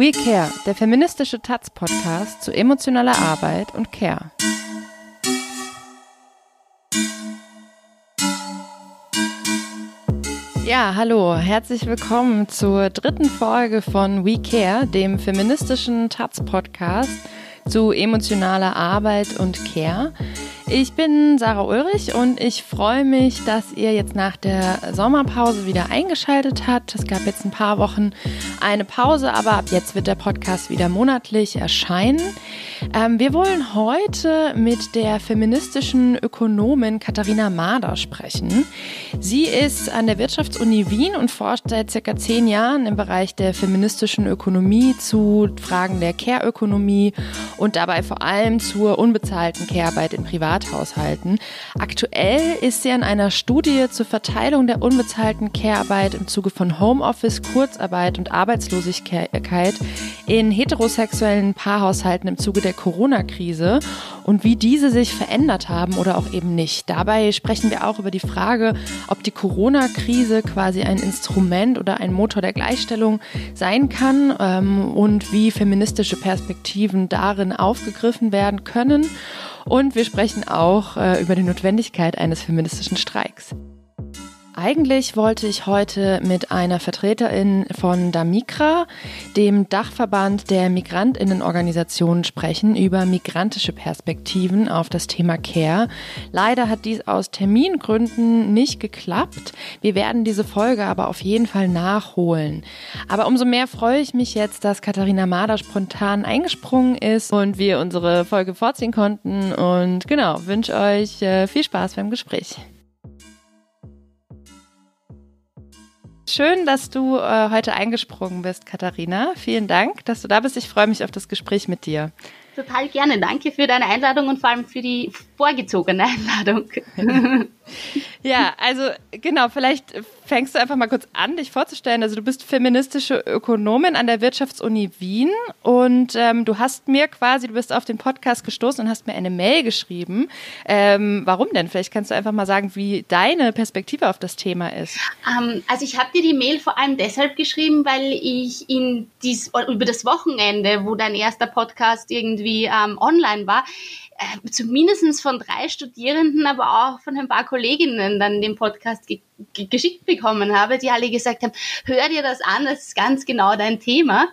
We Care, der feministische Taz-Podcast zu emotionaler Arbeit und Care. Ja, hallo, herzlich willkommen zur dritten Folge von We Care, dem feministischen Taz-Podcast zu emotionaler Arbeit und Care. Ich bin Sarah Ulrich und ich freue mich, dass ihr jetzt nach der Sommerpause wieder eingeschaltet habt. Es gab jetzt ein paar Wochen eine Pause, aber ab jetzt wird der Podcast wieder monatlich erscheinen. Ähm, wir wollen heute mit der feministischen Ökonomin Katharina Mader sprechen. Sie ist an der Wirtschaftsuni Wien und forscht seit circa zehn Jahren im Bereich der feministischen Ökonomie zu Fragen der Care-Ökonomie und dabei vor allem zur unbezahlten Care-Arbeit in Privat Privathaushalten. Aktuell ist sie an einer Studie zur Verteilung der unbezahlten Care-Arbeit im Zuge von Homeoffice, Kurzarbeit und Arbeitslosigkeit in heterosexuellen Paarhaushalten im Zuge der Corona-Krise und wie diese sich verändert haben oder auch eben nicht. Dabei sprechen wir auch über die Frage, ob die Corona-Krise quasi ein Instrument oder ein Motor der Gleichstellung sein kann ähm, und wie feministische Perspektiven darin aufgegriffen werden können. Und wir sprechen auch äh, über die Notwendigkeit eines feministischen Streiks. Eigentlich wollte ich heute mit einer Vertreterin von Damikra, dem Dachverband der Migrantinnenorganisationen, sprechen über migrantische Perspektiven auf das Thema Care. Leider hat dies aus Termingründen nicht geklappt. Wir werden diese Folge aber auf jeden Fall nachholen. Aber umso mehr freue ich mich jetzt, dass Katharina Mader spontan eingesprungen ist und wir unsere Folge vorziehen konnten. Und genau, wünsche euch äh, viel Spaß beim Gespräch. Schön, dass du äh, heute eingesprungen bist, Katharina. Vielen Dank, dass du da bist. Ich freue mich auf das Gespräch mit dir. Total gerne. Danke für deine Einladung und vor allem für die vorgezogene Einladung. ja, also genau, vielleicht fängst du einfach mal kurz an, dich vorzustellen. Also du bist feministische Ökonomin an der Wirtschaftsuni Wien und ähm, du hast mir quasi, du bist auf den Podcast gestoßen und hast mir eine Mail geschrieben. Ähm, warum denn? Vielleicht kannst du einfach mal sagen, wie deine Perspektive auf das Thema ist. Ähm, also ich habe dir die Mail vor allem deshalb geschrieben, weil ich in dies, über das Wochenende, wo dein erster Podcast irgendwie ähm, online war, zumindest von drei Studierenden, aber auch von ein paar Kolleginnen dann den Podcast ge geschickt bekommen habe, die alle gesagt haben, hör dir das an, das ist ganz genau dein Thema.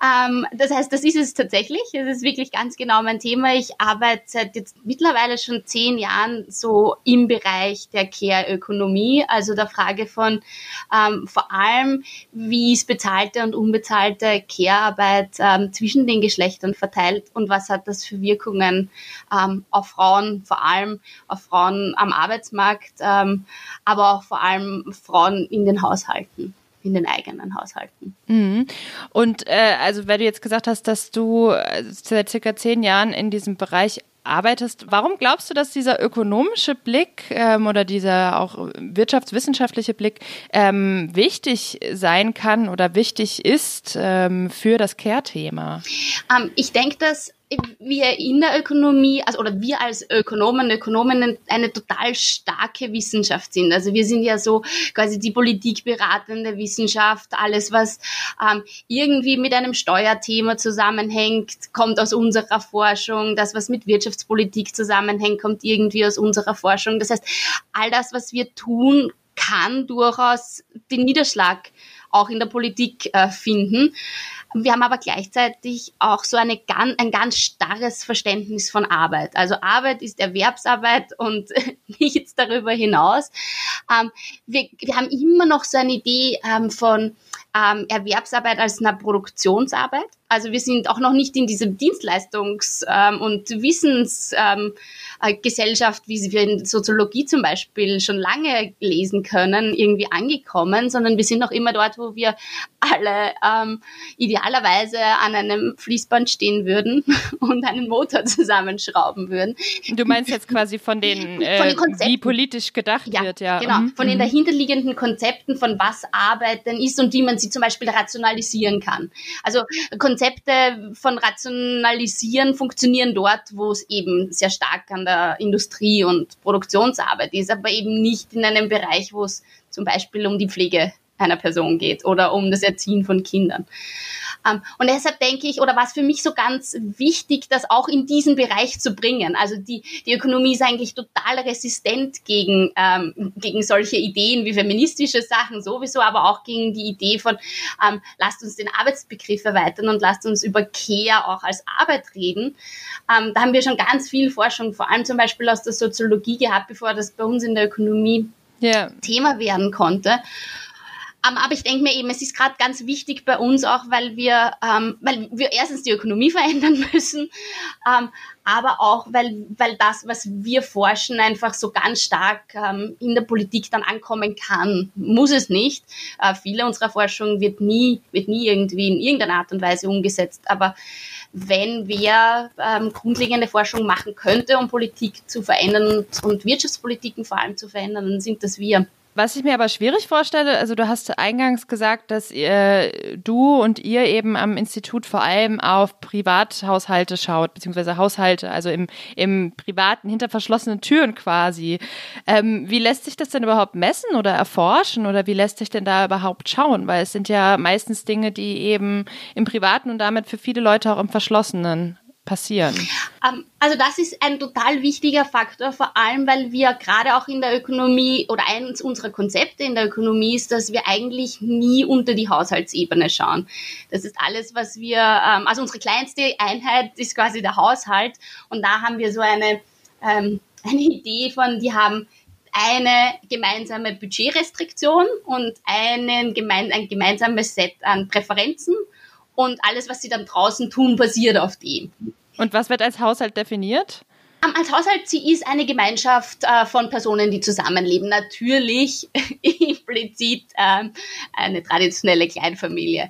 Ähm, das heißt, das ist es tatsächlich. Es ist wirklich ganz genau mein Thema. Ich arbeite seit jetzt mittlerweile schon zehn Jahren so im Bereich der Care-Ökonomie, also der Frage von ähm, vor allem, wie ist bezahlte und unbezahlte Care-Arbeit ähm, zwischen den Geschlechtern verteilt und was hat das für Wirkungen ähm, auf Frauen, vor allem auf Frauen am Arbeitsmarkt, ähm, aber auch vor allem Frauen in den Haushalten in den eigenen Haushalten. Mhm. Und äh, also, weil du jetzt gesagt hast, dass du äh, seit circa zehn Jahren in diesem Bereich arbeitest, warum glaubst du, dass dieser ökonomische Blick ähm, oder dieser auch wirtschaftswissenschaftliche Blick ähm, wichtig sein kann oder wichtig ist ähm, für das Care-Thema? Ähm, ich denke, dass wir in der Ökonomie, also oder wir als Ökonomen, Ökonominnen eine total starke Wissenschaft sind. Also wir sind ja so quasi die politikberatende Wissenschaft, alles was ähm, irgendwie mit einem Steuerthema zusammenhängt, kommt aus unserer Forschung. Das, was mit Wirtschaftspolitik zusammenhängt, kommt irgendwie aus unserer Forschung. Das heißt, all das, was wir tun, kann durchaus den Niederschlag auch in der Politik äh, finden. Wir haben aber gleichzeitig auch so eine, ein ganz starres Verständnis von Arbeit. Also Arbeit ist Erwerbsarbeit und nichts darüber hinaus. Ähm, wir, wir haben immer noch so eine Idee ähm, von ähm, Erwerbsarbeit als eine Produktionsarbeit. Also wir sind auch noch nicht in diesem Dienstleistungs- ähm, und Wissensgesellschaft, ähm, wie wir in Soziologie zum Beispiel schon lange lesen können, irgendwie angekommen, sondern wir sind noch immer dort, wo wir alle ähm, idealerweise an einem Fließband stehen würden und einen Motor zusammenschrauben würden. Du meinst jetzt quasi von den, äh, von den Konzepten. wie politisch gedacht ja, wird, ja. Genau, mhm. von den mhm. dahinterliegenden Konzepten, von was Arbeit denn ist und wie man sie zum Beispiel rationalisieren kann. Also Konzepte von Rationalisieren funktionieren dort, wo es eben sehr stark an der Industrie und Produktionsarbeit ist, aber eben nicht in einem Bereich, wo es zum Beispiel um die Pflege einer Person geht oder um das Erziehen von Kindern. Ähm, und deshalb denke ich, oder war es für mich so ganz wichtig, das auch in diesen Bereich zu bringen. Also die, die Ökonomie ist eigentlich total resistent gegen, ähm, gegen solche Ideen wie feministische Sachen sowieso, aber auch gegen die Idee von, ähm, lasst uns den Arbeitsbegriff erweitern und lasst uns über Care auch als Arbeit reden. Ähm, da haben wir schon ganz viel Forschung, vor allem zum Beispiel aus der Soziologie gehabt, bevor das bei uns in der Ökonomie yeah. Thema werden konnte. Ähm, aber ich denke mir eben, es ist gerade ganz wichtig bei uns auch, weil wir, ähm, weil wir erstens die Ökonomie verändern müssen, ähm, aber auch, weil, weil das, was wir forschen, einfach so ganz stark in der Politik dann ankommen kann. Muss es nicht. Äh, viele unserer Forschung wird nie, wird nie irgendwie in irgendeiner Art und Weise umgesetzt. Aber wenn wer ähm, grundlegende Forschung machen könnte, um Politik zu verändern und, und Wirtschaftspolitiken vor allem zu verändern, dann sind das wir. Was ich mir aber schwierig vorstelle, also du hast eingangs gesagt, dass ihr, du und ihr eben am Institut vor allem auf Privathaushalte schaut, beziehungsweise Haushalte, also im, im privaten, hinter verschlossenen Türen quasi. Ähm, wie lässt sich das denn überhaupt messen oder erforschen oder wie lässt sich denn da überhaupt schauen? Weil es sind ja meistens Dinge, die eben im privaten und damit für viele Leute auch im verschlossenen passieren? Ähm, also das ist ein total wichtiger Faktor, vor allem weil wir gerade auch in der Ökonomie oder eines unserer Konzepte in der Ökonomie ist, dass wir eigentlich nie unter die Haushaltsebene schauen. Das ist alles, was wir, ähm, also unsere kleinste Einheit ist quasi der Haushalt und da haben wir so eine, ähm, eine Idee von, die haben eine gemeinsame Budgetrestriktion und einen ein gemeinsames Set an Präferenzen und alles, was sie dann draußen tun, basiert auf dem. Und was wird als Haushalt definiert? Um, als Haushalt, sie ist eine Gemeinschaft äh, von Personen, die zusammenleben. Natürlich implizit ähm, eine traditionelle Kleinfamilie.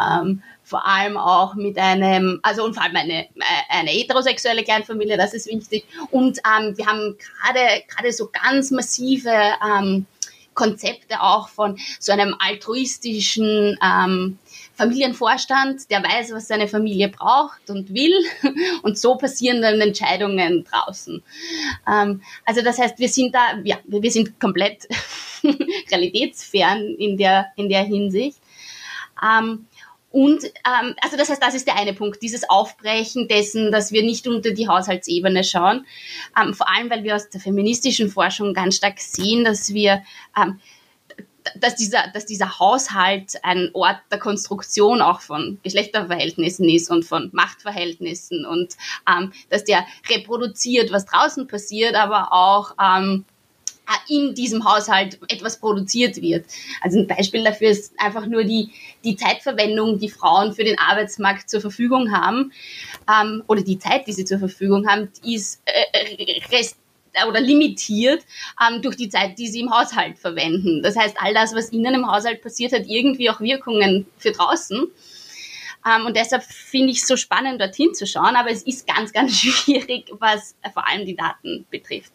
Ähm, vor allem auch mit einem, also und vor allem eine, äh, eine heterosexuelle Kleinfamilie, das ist wichtig. Und ähm, wir haben gerade gerade so ganz massive ähm, Konzepte auch von so einem altruistischen ähm, Familienvorstand, der weiß, was seine Familie braucht und will. Und so passieren dann Entscheidungen draußen. Ähm, also das heißt, wir sind da, ja, wir sind komplett realitätsfern in der, in der Hinsicht. Ähm, und ähm, also das heißt, das ist der eine Punkt, dieses Aufbrechen dessen, dass wir nicht unter die Haushaltsebene schauen. Ähm, vor allem, weil wir aus der feministischen Forschung ganz stark sehen, dass wir ähm, dass dieser, dass dieser Haushalt ein Ort der Konstruktion auch von Geschlechterverhältnissen ist und von Machtverhältnissen und ähm, dass der reproduziert, was draußen passiert, aber auch ähm, in diesem Haushalt etwas produziert wird. Also ein Beispiel dafür ist einfach nur die, die Zeitverwendung, die Frauen für den Arbeitsmarkt zur Verfügung haben, ähm, oder die Zeit, die sie zur Verfügung haben, ist äh, rest oder limitiert ähm, durch die Zeit, die sie im Haushalt verwenden. Das heißt, all das, was innen im Haushalt passiert, hat irgendwie auch Wirkungen für draußen. Ähm, und deshalb finde ich es so spannend, dorthin zu schauen. Aber es ist ganz, ganz schwierig, was äh, vor allem die Daten betrifft.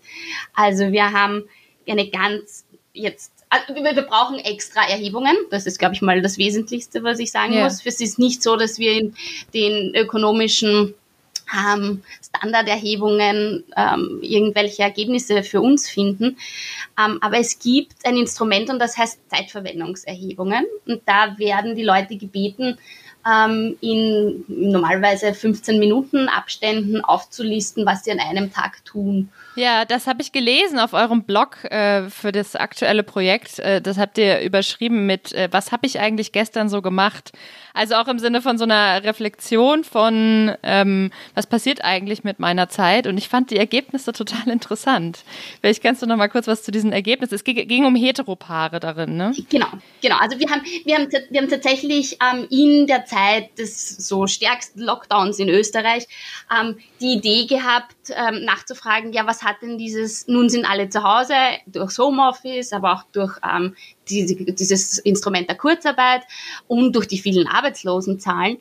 Also wir haben eine ganz jetzt also wir, brauchen extra Erhebungen. Das ist, glaube ich, mal das Wesentlichste, was ich sagen yeah. muss. Es ist nicht so, dass wir in den ökonomischen ähm, Standarderhebungen ähm, irgendwelche Ergebnisse für uns finden. Ähm, aber es gibt ein Instrument und das heißt Zeitverwendungserhebungen. Und da werden die Leute gebeten, ähm, in normalerweise 15 Minuten Abständen aufzulisten, was sie an einem Tag tun. Ja, das habe ich gelesen auf eurem Blog äh, für das aktuelle Projekt. Äh, das habt ihr überschrieben mit, äh, was habe ich eigentlich gestern so gemacht? Also auch im Sinne von so einer Reflexion von, ähm, was passiert eigentlich mit meiner Zeit? Und ich fand die Ergebnisse total interessant. Vielleicht kannst du noch mal kurz was zu diesen Ergebnissen. Es ging um Heteropaare darin, ne? Genau, genau. Also wir haben, wir haben, wir haben tatsächlich ähm, in der Zeit des so stärksten Lockdowns in Österreich ähm, die Idee gehabt, ähm, nachzufragen, ja, was hat denn dieses, nun sind alle zu Hause, durchs Homeoffice, aber auch durch ähm, diese, dieses Instrument der Kurzarbeit und durch die vielen Arbeitslosenzahlen.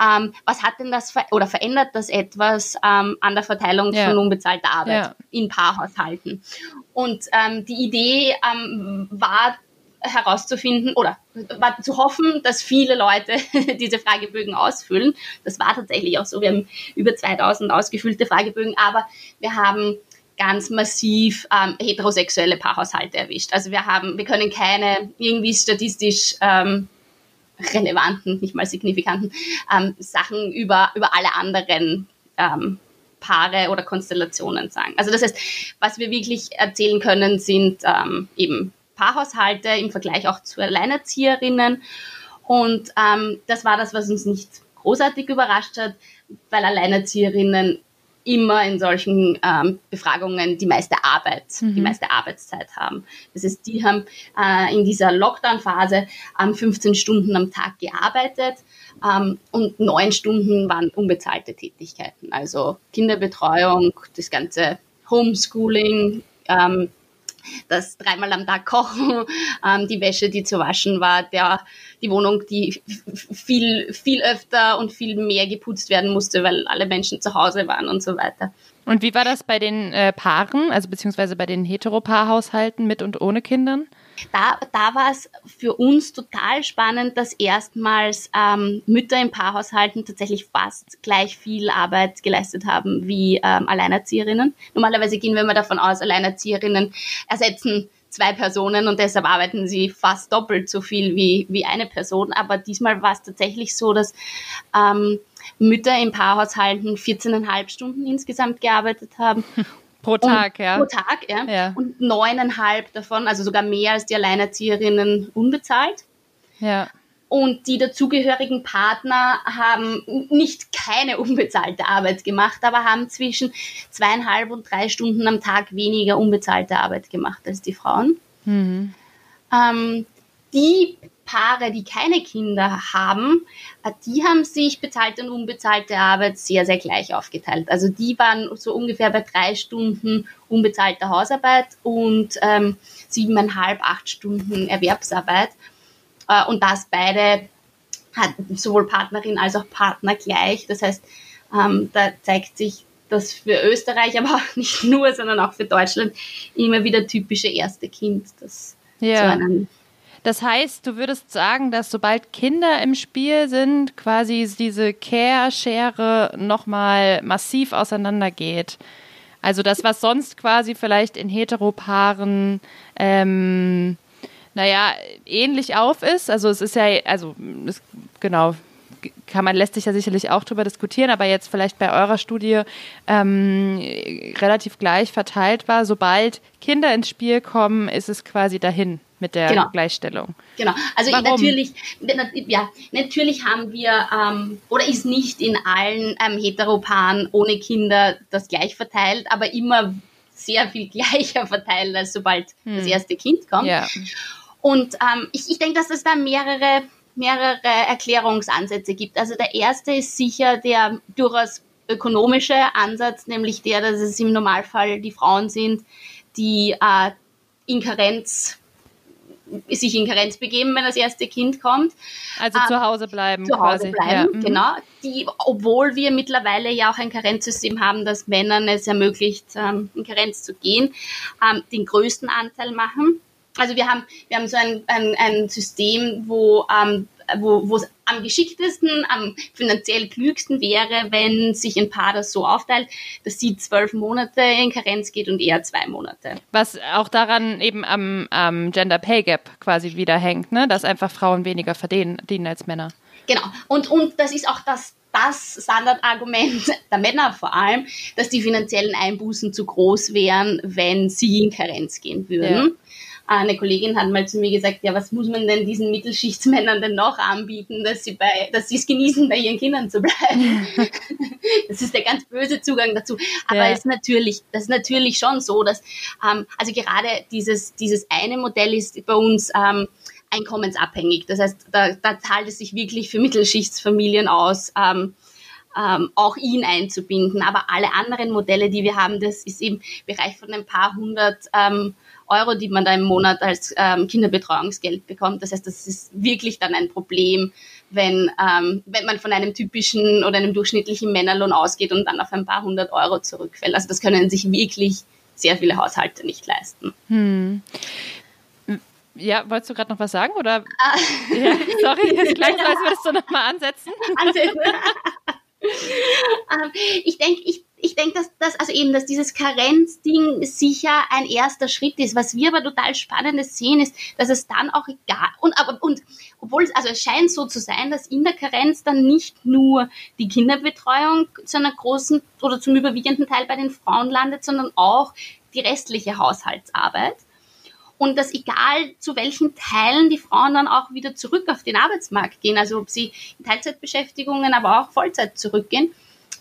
Ähm, was hat denn das ver oder verändert das etwas ähm, an der Verteilung ja. von unbezahlter Arbeit ja. in Paarhaushalten? Und ähm, die Idee ähm, war herauszufinden oder zu hoffen, dass viele Leute diese Fragebögen ausfüllen. Das war tatsächlich auch so. Wir haben über 2000 ausgefüllte Fragebögen, aber wir haben ganz massiv ähm, heterosexuelle Paarhaushalte erwischt. Also wir haben, wir können keine irgendwie statistisch ähm, relevanten, nicht mal signifikanten ähm, Sachen über, über alle anderen ähm, Paare oder Konstellationen sagen. Also das heißt, was wir wirklich erzählen können, sind ähm, eben Paarhaushalte im Vergleich auch zu Alleinerzieherinnen. Und ähm, das war das, was uns nicht großartig überrascht hat, weil Alleinerzieherinnen immer in solchen ähm, Befragungen die meiste Arbeit, mhm. die meiste Arbeitszeit haben. Das heißt, die haben äh, in dieser Lockdown-Phase ähm, 15 Stunden am Tag gearbeitet ähm, und neun Stunden waren unbezahlte Tätigkeiten, also Kinderbetreuung, das ganze Homeschooling, ähm, das dreimal am Tag kochen, ähm, die Wäsche, die zu waschen war, der, die Wohnung, die viel, viel öfter und viel mehr geputzt werden musste, weil alle Menschen zu Hause waren und so weiter. Und wie war das bei den äh, Paaren, also beziehungsweise bei den Heteropaarhaushalten mit und ohne Kindern? Da, da war es für uns total spannend, dass erstmals ähm, Mütter in Paarhaushalten tatsächlich fast gleich viel Arbeit geleistet haben wie ähm, Alleinerzieherinnen. Normalerweise gehen wir immer davon aus, Alleinerzieherinnen ersetzen zwei Personen und deshalb arbeiten sie fast doppelt so viel wie, wie eine Person. Aber diesmal war es tatsächlich so, dass ähm, Mütter in Paarhaushalten 14,5 Stunden insgesamt gearbeitet haben Pro Tag, ja. Pro Tag, ja. ja. Und neuneinhalb davon, also sogar mehr als die Alleinerzieherinnen unbezahlt. Ja. Und die dazugehörigen Partner haben nicht keine unbezahlte Arbeit gemacht, aber haben zwischen zweieinhalb und drei Stunden am Tag weniger unbezahlte Arbeit gemacht als die Frauen. Mhm. Ähm, die Paare, die keine Kinder haben, äh, die haben sich bezahlte und unbezahlte Arbeit sehr, sehr gleich aufgeteilt. Also die waren so ungefähr bei drei Stunden unbezahlte Hausarbeit und ähm, siebeneinhalb, acht Stunden Erwerbsarbeit. Äh, und das beide hatten sowohl Partnerin als auch Partner gleich. Das heißt, ähm, da zeigt sich, dass für Österreich, aber auch nicht nur, sondern auch für Deutschland immer wieder typische erste Kind, das ja. zu einem das heißt, du würdest sagen, dass sobald Kinder im Spiel sind, quasi diese Care-Schere nochmal massiv auseinandergeht. Also das, was sonst quasi vielleicht in Heteropaaren, ähm, naja, ähnlich auf ist. Also es ist ja, also es, genau, kann man lässt sich ja sicherlich auch darüber diskutieren, aber jetzt vielleicht bei eurer Studie ähm, relativ gleich verteilt war. Sobald Kinder ins Spiel kommen, ist es quasi dahin mit der genau. Gleichstellung. Genau. Also Warum? natürlich, ja, natürlich haben wir ähm, oder ist nicht in allen ähm, Heteropaaren ohne Kinder das gleich verteilt, aber immer sehr viel gleicher verteilt, als sobald hm. das erste Kind kommt. Ja. Und ähm, ich, ich denke, dass es da mehrere mehrere Erklärungsansätze gibt. Also der erste ist sicher der durchaus ökonomische Ansatz, nämlich der, dass es im Normalfall die Frauen sind, die äh, in Karenz sich in Karenz begeben, wenn das erste Kind kommt. Also ähm, zu Hause bleiben. Zu Hause quasi. bleiben, ja. Mhm. genau. Die, obwohl wir mittlerweile ja auch ein Karenzsystem haben, das Männern es ermöglicht, ähm, in Karenz zu gehen, ähm, den größten Anteil machen. Also wir haben, wir haben so ein, ein, ein System, wo ähm, wo es am geschicktesten, am finanziell klügsten wäre, wenn sich ein Paar das so aufteilt, dass sie zwölf Monate in Karenz geht und er zwei Monate. Was auch daran eben am, am Gender Pay Gap quasi wieder hängt, ne? dass einfach Frauen weniger verdienen als Männer. Genau. Und, und das ist auch das, das Standardargument der Männer vor allem, dass die finanziellen Einbußen zu groß wären, wenn sie in Karenz gehen würden. Ja. Eine Kollegin hat mal zu mir gesagt, ja, was muss man denn diesen Mittelschichtsmännern denn noch anbieten, dass sie bei, dass sie es genießen, bei ihren Kindern zu bleiben? das ist der ganz böse Zugang dazu. Aber ja. es ist natürlich, das ist natürlich schon so, dass, ähm, also gerade dieses, dieses eine Modell ist bei uns, ähm, einkommensabhängig. Das heißt, da, da zahlt es sich wirklich für Mittelschichtsfamilien aus, ähm, ähm, auch ihn einzubinden. Aber alle anderen Modelle, die wir haben, das ist im Bereich von ein paar hundert ähm, Euro, die man da im Monat als ähm, Kinderbetreuungsgeld bekommt. Das heißt, das ist wirklich dann ein Problem, wenn, ähm, wenn man von einem typischen oder einem durchschnittlichen Männerlohn ausgeht und dann auf ein paar hundert Euro zurückfällt. Also das können sich wirklich sehr viele Haushalte nicht leisten. Hm. Ja, wolltest du gerade noch was sagen? Oder? Ah. Ja, sorry, gleich würdest du noch mal ansetzen. ansetzen. Ähm, ich denke, ich ich denke, dass, dass, also eben, dass dieses Karenzding sicher ein erster Schritt ist. Was wir aber total Spannendes sehen, ist, dass es dann auch egal, und, aber, und, obwohl es, also es scheint so zu sein, dass in der Karenz dann nicht nur die Kinderbetreuung zu einer großen oder zum überwiegenden Teil bei den Frauen landet, sondern auch die restliche Haushaltsarbeit. Und dass egal zu welchen Teilen die Frauen dann auch wieder zurück auf den Arbeitsmarkt gehen, also ob sie in Teilzeitbeschäftigungen, aber auch Vollzeit zurückgehen,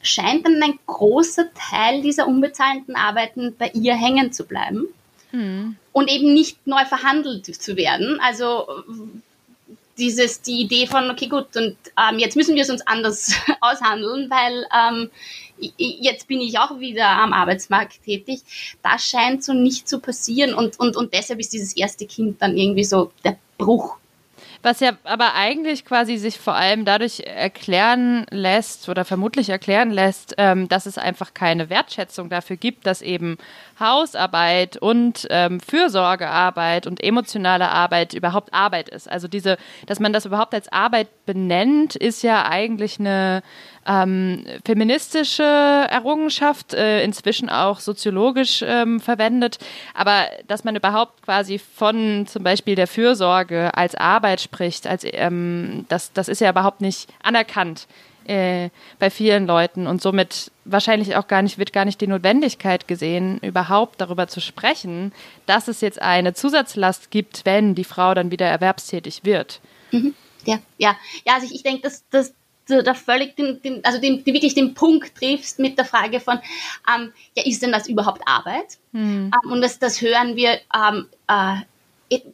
scheint dann ein großer Teil dieser unbezahlten Arbeiten bei ihr hängen zu bleiben mhm. und eben nicht neu verhandelt zu werden. Also dieses, die Idee von, okay, gut, und ähm, jetzt müssen wir es uns anders aushandeln, weil ähm, jetzt bin ich auch wieder am Arbeitsmarkt tätig. Das scheint so nicht zu passieren und, und, und deshalb ist dieses erste Kind dann irgendwie so der Bruch was ja aber eigentlich quasi sich vor allem dadurch erklären lässt oder vermutlich erklären lässt, ähm, dass es einfach keine Wertschätzung dafür gibt, dass eben Hausarbeit und ähm, Fürsorgearbeit und emotionale Arbeit überhaupt Arbeit ist. Also diese, dass man das überhaupt als Arbeit benennt, ist ja eigentlich eine ähm, feministische Errungenschaft, äh, inzwischen auch soziologisch ähm, verwendet. Aber dass man überhaupt quasi von zum Beispiel der Fürsorge als Arbeit spricht, als, ähm, das, das ist ja überhaupt nicht anerkannt äh, bei vielen Leuten und somit wahrscheinlich auch gar nicht, wird gar nicht die Notwendigkeit gesehen, überhaupt darüber zu sprechen, dass es jetzt eine Zusatzlast gibt, wenn die Frau dann wieder erwerbstätig wird. Mhm. Ja, ja, ja, also ich, ich denke, dass, dass du da völlig den, den also den, den, wirklich den Punkt triffst mit der Frage von, ähm, ja, ist denn das überhaupt Arbeit? Mhm. Ähm, und das, das hören wir ähm, äh,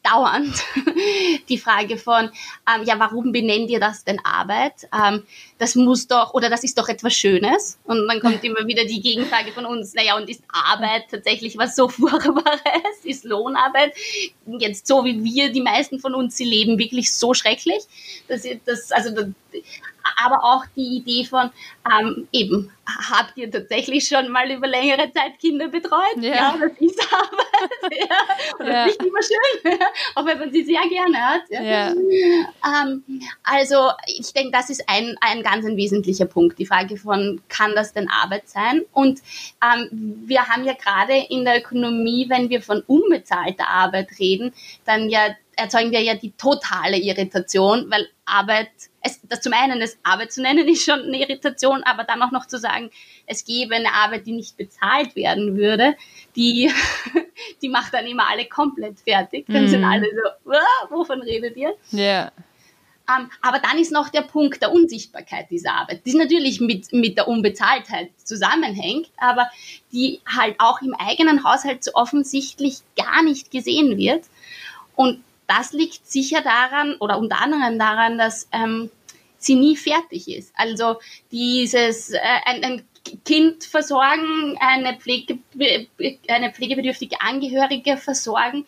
dauernd die Frage von, ähm, ja, warum benennt ihr das denn Arbeit? Ähm, das muss doch, oder das ist doch etwas Schönes. Und dann kommt immer wieder die Gegenfrage von uns, naja, und ist Arbeit tatsächlich was so Furchtbares? Ist Lohnarbeit jetzt so, wie wir, die meisten von uns sie leben, wirklich so schrecklich? Dass, das, also, aber auch die Idee von ähm, eben, habt ihr tatsächlich schon mal über längere Zeit Kinder betreut? Ja, ja das ist Arbeit. ja. Und ja. das ist nicht immer schön, auch wenn man sie sehr gerne hat. Ja. ja. Ähm, also ich denke, das ist ein, ein ganz ein wesentlicher Punkt, die Frage von, kann das denn Arbeit sein? Und ähm, wir haben ja gerade in der Ökonomie, wenn wir von unbezahlter Arbeit reden, dann ja erzeugen wir ja die totale Irritation, weil Arbeit, es, das zum einen das Arbeit zu nennen, ist schon eine Irritation, aber dann auch noch zu sagen, es gäbe eine Arbeit, die nicht bezahlt werden würde, die, die macht dann immer alle komplett fertig. Dann mm. sind mhm. alle so, wovon redet ihr? Ja. Yeah. Um, aber dann ist noch der Punkt der Unsichtbarkeit dieser Arbeit, die natürlich mit, mit der Unbezahltheit zusammenhängt, aber die halt auch im eigenen Haushalt so offensichtlich gar nicht gesehen wird. Und das liegt sicher daran oder unter anderem daran, dass ähm, sie nie fertig ist. Also dieses äh, ein, ein Kind versorgen, eine, Pflege, eine pflegebedürftige Angehörige versorgen,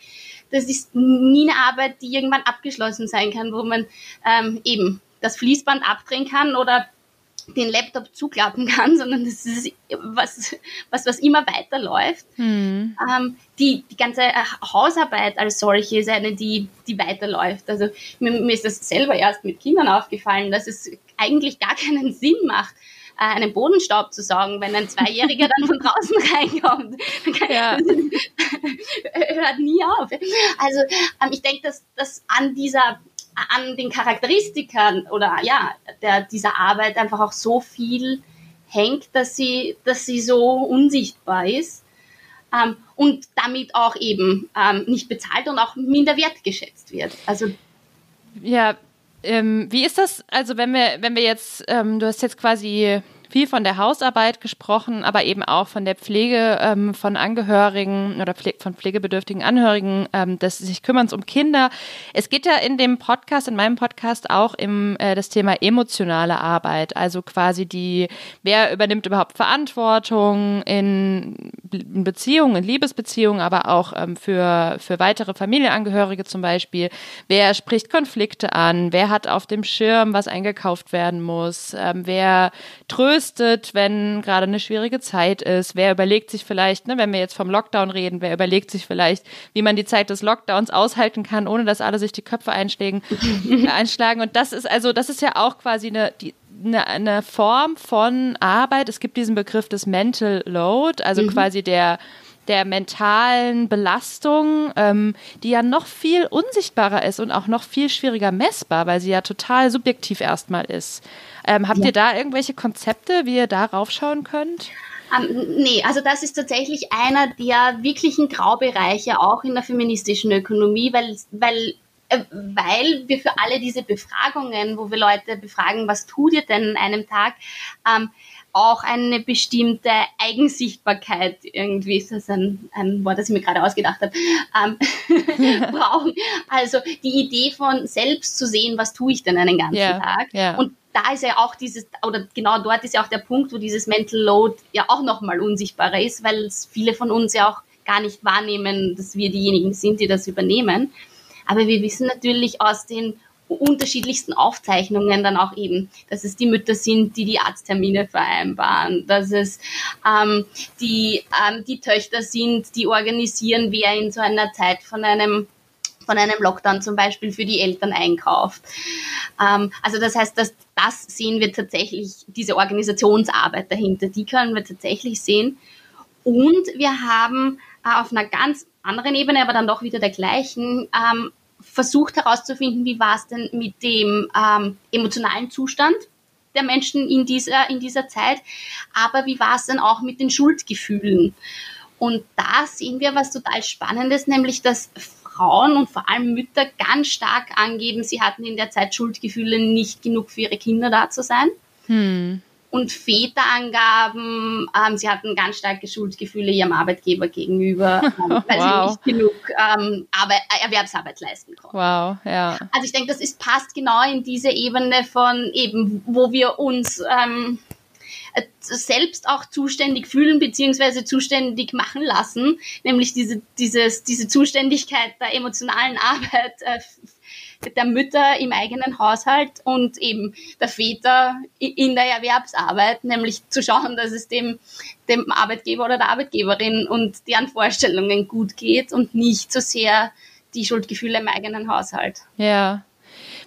das ist nie eine Arbeit, die irgendwann abgeschlossen sein kann, wo man ähm, eben das Fließband abdrehen kann oder den Laptop zuklappen kann, sondern das ist was, was, was immer weiterläuft. Hm. Ähm, die, die ganze äh, Hausarbeit als solche ist eine, die, die weiterläuft. Also mir, mir ist das selber erst mit Kindern aufgefallen, dass es eigentlich gar keinen Sinn macht, äh, einen Bodenstaub zu saugen, wenn ein Zweijähriger dann von draußen reinkommt. Ja. hört nie auf. Also ähm, ich denke, dass, dass an dieser an den Charakteristikern oder ja, der, dieser Arbeit einfach auch so viel hängt, dass sie, dass sie so unsichtbar ist ähm, und damit auch eben ähm, nicht bezahlt und auch minder wertgeschätzt wird. Also ja, ähm, wie ist das? Also wenn wir, wenn wir jetzt, ähm, du hast jetzt quasi viel von der Hausarbeit gesprochen, aber eben auch von der Pflege ähm, von Angehörigen oder Pfle von pflegebedürftigen Angehörigen, ähm, des sich kümmerns um Kinder. Es geht ja in dem Podcast, in meinem Podcast auch im äh, das Thema emotionale Arbeit, also quasi die, wer übernimmt überhaupt Verantwortung in, in Beziehungen, in Liebesbeziehungen, aber auch ähm, für, für weitere Familienangehörige zum Beispiel. Wer spricht Konflikte an? Wer hat auf dem Schirm, was eingekauft werden muss? Ähm, wer tröstet tröstet, wenn gerade eine schwierige Zeit ist? Wer überlegt sich vielleicht, ne, wenn wir jetzt vom Lockdown reden, wer überlegt sich vielleicht, wie man die Zeit des Lockdowns aushalten kann, ohne dass alle sich die Köpfe einschlägen, einschlagen? Und das ist also, das ist ja auch quasi eine, die, eine, eine Form von Arbeit. Es gibt diesen Begriff des Mental Load, also mhm. quasi der der mentalen Belastung, ähm, die ja noch viel unsichtbarer ist und auch noch viel schwieriger messbar, weil sie ja total subjektiv erstmal ist. Ähm, habt ja. ihr da irgendwelche Konzepte, wie ihr da raufschauen könnt? Ähm, nee, also das ist tatsächlich einer der wirklichen Graubereiche auch in der feministischen Ökonomie, weil, weil äh, weil wir für alle diese Befragungen, wo wir Leute befragen, was tut ihr denn an einem Tag, ähm, auch eine bestimmte Eigensichtbarkeit, irgendwie ist das ein, ein Wort, das ich mir gerade ausgedacht habe, ähm, brauchen. Also die Idee von selbst zu sehen, was tue ich denn einen ganzen yeah, Tag. Yeah. Und da ist ja auch dieses, oder genau dort ist ja auch der Punkt, wo dieses Mental Load ja auch nochmal unsichtbarer ist, weil viele von uns ja auch gar nicht wahrnehmen, dass wir diejenigen sind, die das übernehmen. Aber wir wissen natürlich aus den unterschiedlichsten Aufzeichnungen dann auch eben, dass es die Mütter sind, die die Arzttermine vereinbaren, dass es ähm, die, ähm, die Töchter sind, die organisieren, wer in so einer Zeit von einem von einem Lockdown zum Beispiel für die Eltern einkauft. Ähm, also das heißt, dass das sehen wir tatsächlich, diese Organisationsarbeit dahinter, die können wir tatsächlich sehen. Und wir haben äh, auf einer ganz anderen Ebene, aber dann doch wieder der gleichen, ähm, versucht herauszufinden, wie war es denn mit dem ähm, emotionalen Zustand der Menschen in dieser, in dieser Zeit, aber wie war es denn auch mit den Schuldgefühlen? Und da sehen wir was total Spannendes, nämlich dass Frauen und vor allem Mütter ganz stark angeben, sie hatten in der Zeit Schuldgefühle, nicht genug für ihre Kinder da zu sein. Hm. Und Väter angaben, ähm, sie hatten ganz starke Schuldgefühle ihrem Arbeitgeber gegenüber, ähm, weil wow. sie nicht genug ähm, Arbeit, äh, Erwerbsarbeit leisten konnten. Wow, ja. Also ich denke, das ist, passt genau in diese Ebene von eben, wo wir uns ähm, äh, selbst auch zuständig fühlen beziehungsweise zuständig machen lassen, nämlich diese, dieses, diese Zuständigkeit der emotionalen Arbeit äh, der Mütter im eigenen Haushalt und eben der Väter in der Erwerbsarbeit, nämlich zu schauen, dass es dem, dem Arbeitgeber oder der Arbeitgeberin und deren Vorstellungen gut geht und nicht so sehr die Schuldgefühle im eigenen Haushalt. Ja.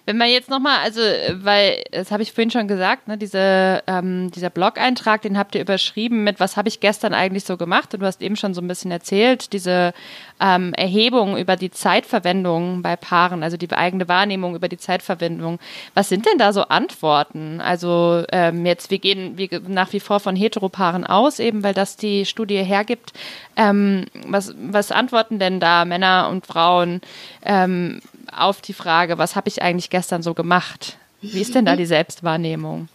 Wenn man jetzt nochmal, also, weil, das habe ich vorhin schon gesagt, ne, diese, ähm, dieser Blog-Eintrag, den habt ihr überschrieben mit, was habe ich gestern eigentlich so gemacht? Und du hast eben schon so ein bisschen erzählt, diese ähm, Erhebung über die Zeitverwendung bei Paaren, also die eigene Wahrnehmung über die Zeitverwendung. Was sind denn da so Antworten? Also ähm, jetzt, wir gehen wir nach wie vor von Heteropaaren aus, eben weil das die Studie hergibt. Ähm, was, was antworten denn da Männer und Frauen? Auf die Frage, was habe ich eigentlich gestern so gemacht? Wie ist denn da die Selbstwahrnehmung?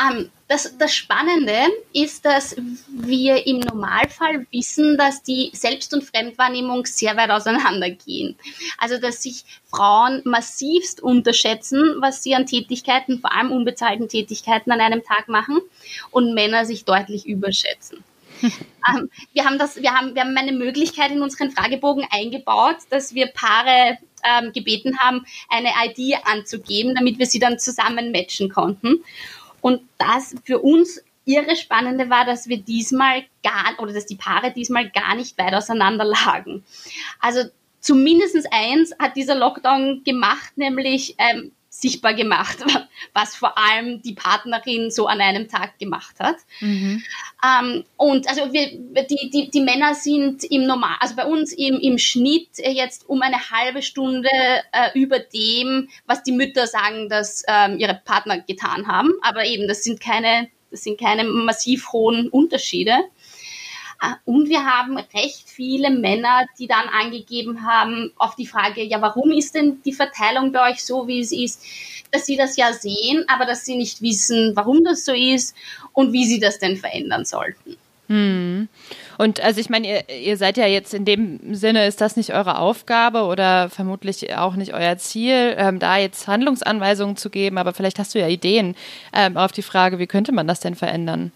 Um, ähm, das, das Spannende ist, dass wir im Normalfall wissen, dass die Selbst- und Fremdwahrnehmung sehr weit auseinandergehen. Also, dass sich Frauen massivst unterschätzen, was sie an Tätigkeiten, vor allem unbezahlten Tätigkeiten an einem Tag machen und Männer sich deutlich überschätzen. ähm, wir haben das, wir haben, wir haben eine Möglichkeit in unseren Fragebogen eingebaut, dass wir Paare ähm, gebeten haben, eine ID anzugeben, damit wir sie dann zusammen matchen konnten. Und das für uns irre Spannende war, dass wir diesmal gar, oder dass die Paare diesmal gar nicht weit auseinander lagen. Also zumindest eins hat dieser Lockdown gemacht, nämlich ähm, sichtbar gemacht, was vor allem die Partnerin so an einem Tag gemacht hat. Mhm. Ähm, und also wir, die, die, die Männer sind im Normal, also bei uns im, im Schnitt jetzt um eine halbe Stunde äh, über dem, was die Mütter sagen, dass ähm, ihre Partner getan haben. Aber eben, das sind keine, das sind keine massiv hohen Unterschiede. Äh, und wir haben recht viele Männer, die dann angegeben haben auf die Frage, ja, warum ist denn die Verteilung bei euch so, wie es ist, dass sie das ja sehen, aber dass sie nicht wissen, warum das so ist und wie sie das denn verändern sollten. Hm. Und also ich meine, ihr, ihr, seid ja jetzt in dem Sinne, ist das nicht eure Aufgabe oder vermutlich auch nicht euer Ziel, ähm, da jetzt Handlungsanweisungen zu geben, aber vielleicht hast du ja Ideen ähm, auf die Frage, wie könnte man das denn verändern?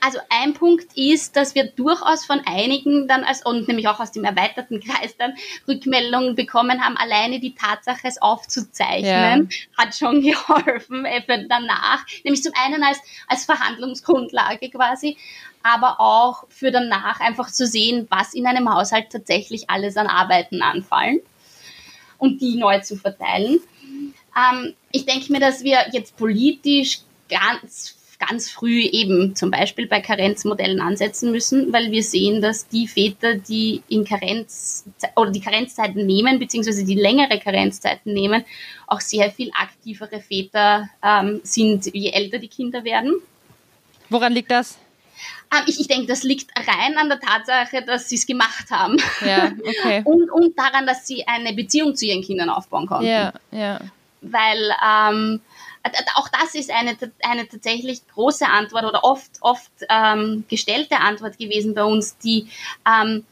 Also ein Punkt ist, dass wir durchaus von einigen dann als, und nämlich auch aus dem erweiterten Kreis dann Rückmeldungen bekommen haben, alleine die Tatsache, es aufzuzeichnen, ja. hat schon geholfen eben danach. Nämlich zum einen als, als Verhandlungsgrundlage quasi, aber auch für danach einfach zu sehen, was in einem Haushalt tatsächlich alles an Arbeiten anfallen und die neu zu verteilen. Ähm, ich denke mir, dass wir jetzt politisch ganz ganz früh eben zum Beispiel bei Karenzmodellen ansetzen müssen, weil wir sehen, dass die Väter, die in Karenz oder die Karenzzeiten nehmen, beziehungsweise die längere Karenzzeiten nehmen, auch sehr viel aktivere Väter ähm, sind, je älter die Kinder werden. Woran liegt das? Ähm, ich, ich denke, das liegt rein an der Tatsache, dass sie es gemacht haben. Ja, okay. und, und daran, dass sie eine Beziehung zu ihren Kindern aufbauen konnten. Ja, ja. Weil ähm, auch das ist eine, eine tatsächlich große Antwort oder oft, oft ähm, gestellte Antwort gewesen bei uns, die ähm,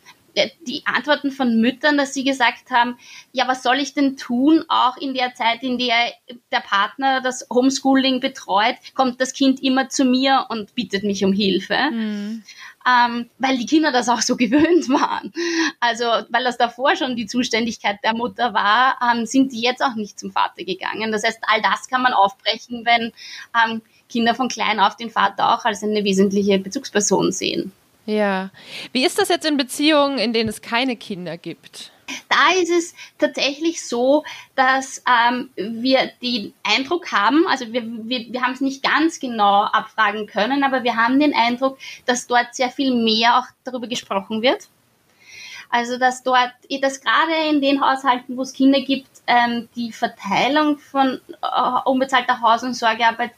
die Antworten von Müttern, dass sie gesagt haben, ja, was soll ich denn tun, auch in der Zeit, in der der Partner das Homeschooling betreut, kommt das Kind immer zu mir und bittet mich um Hilfe. Mhm. Ähm, weil die Kinder das auch so gewöhnt waren. Also, weil das davor schon die Zuständigkeit der Mutter war, ähm, sind die jetzt auch nicht zum Vater gegangen. Das heißt, all das kann man aufbrechen, wenn ähm, Kinder von klein auf den Vater auch als eine wesentliche Bezugsperson sehen. Ja. Wie ist das jetzt in Beziehungen, in denen es keine Kinder gibt? Da ist es tatsächlich so, dass ähm, wir den Eindruck haben, also wir, wir, wir haben es nicht ganz genau abfragen können, aber wir haben den Eindruck, dass dort sehr viel mehr auch darüber gesprochen wird. Also dass dort, dass gerade in den Haushalten, wo es Kinder gibt, ähm, die Verteilung von äh, unbezahlter Haus- und Sorgearbeit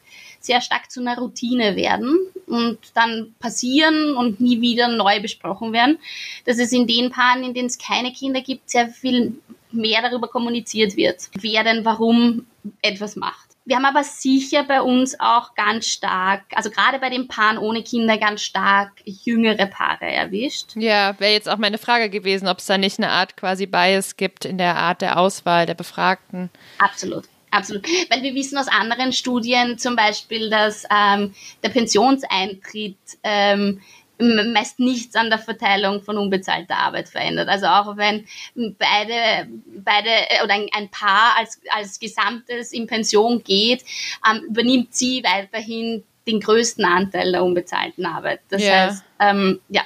sehr stark zu einer Routine werden und dann passieren und nie wieder neu besprochen werden. Dass es in den Paaren, in denen es keine Kinder gibt, sehr viel mehr darüber kommuniziert wird, wer denn warum etwas macht. Wir haben aber sicher bei uns auch ganz stark, also gerade bei den Paaren ohne Kinder ganz stark jüngere Paare erwischt. Ja, wäre jetzt auch meine Frage gewesen, ob es da nicht eine Art quasi Bias gibt in der Art der Auswahl der Befragten. Absolut. Absolut. Weil wir wissen aus anderen Studien zum Beispiel, dass ähm, der Pensionseintritt ähm, meist nichts an der Verteilung von unbezahlter Arbeit verändert. Also auch wenn beide, beide äh, oder ein, ein Paar als, als Gesamtes in Pension geht, ähm, übernimmt sie weiterhin den größten Anteil der unbezahlten Arbeit. Das ja. heißt, ähm, ja,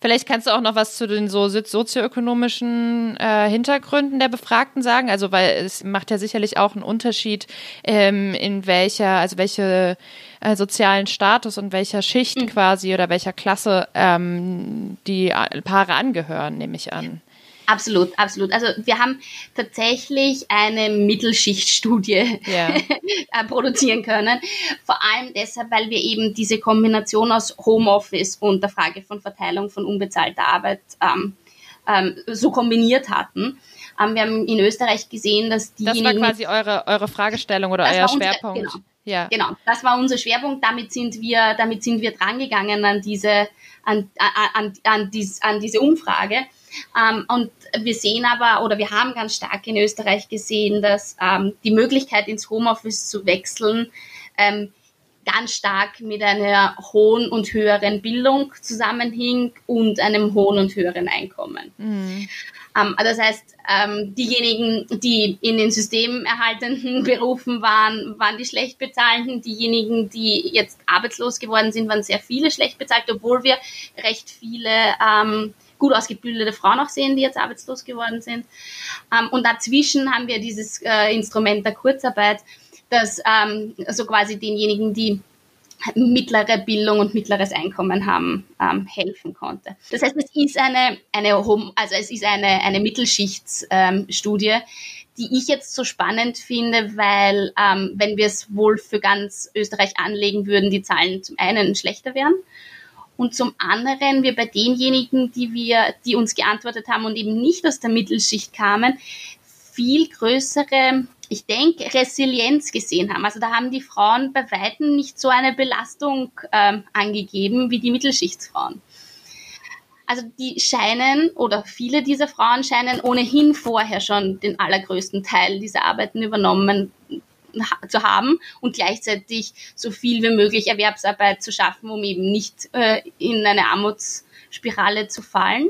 Vielleicht kannst du auch noch was zu den so sozioökonomischen äh, Hintergründen der Befragten sagen. Also, weil es macht ja sicherlich auch einen Unterschied, ähm, in welcher, also welche äh, sozialen Status und welcher Schicht mhm. quasi oder welcher Klasse ähm, die Paare angehören, nehme ich an. Absolut, absolut. Also wir haben tatsächlich eine Mittelschichtstudie ja. Äh, produzieren können. Vor allem deshalb, weil wir eben diese Kombination aus Homeoffice und der Frage von Verteilung von unbezahlter Arbeit ähm, ähm, so kombiniert hatten. Ähm, wir haben in Österreich gesehen, dass die. Das war quasi eure, eure Fragestellung oder euer Schwerpunkt. Genau, ja. genau, das war unser Schwerpunkt. Damit sind wir, damit sind wir drangegangen an diese, an, an, an, dies, an diese Umfrage. Ähm, und wir sehen aber, oder wir haben ganz stark in Österreich gesehen, dass ähm, die Möglichkeit ins Homeoffice zu wechseln ähm, ganz stark mit einer hohen und höheren Bildung zusammenhing und einem hohen und höheren Einkommen. Mhm. Ähm, das heißt, ähm, diejenigen, die in den systemerhaltenden Berufen waren, waren die schlecht bezahlten. Diejenigen, die jetzt arbeitslos geworden sind, waren sehr viele schlecht bezahlt, obwohl wir recht viele ähm, gut ausgebildete Frauen auch sehen, die jetzt arbeitslos geworden sind. Ähm, und dazwischen haben wir dieses äh, Instrument der Kurzarbeit, das ähm, so quasi denjenigen, die mittlere Bildung und mittleres Einkommen haben, ähm, helfen konnte. Das heißt, es ist eine, eine also es ist eine, eine Mittelschichtsstudie, ähm, die ich jetzt so spannend finde, weil ähm, wenn wir es wohl für ganz Österreich anlegen würden, die Zahlen zum einen schlechter wären und zum anderen wir bei denjenigen, die wir, die uns geantwortet haben und eben nicht aus der Mittelschicht kamen, viel größere, ich denke, Resilienz gesehen haben. Also da haben die Frauen bei weitem nicht so eine Belastung ähm, angegeben wie die Mittelschichtsfrauen. Also die scheinen oder viele dieser Frauen scheinen ohnehin vorher schon den allergrößten Teil dieser Arbeiten übernommen zu haben und gleichzeitig so viel wie möglich Erwerbsarbeit zu schaffen, um eben nicht äh, in eine Armutsspirale zu fallen.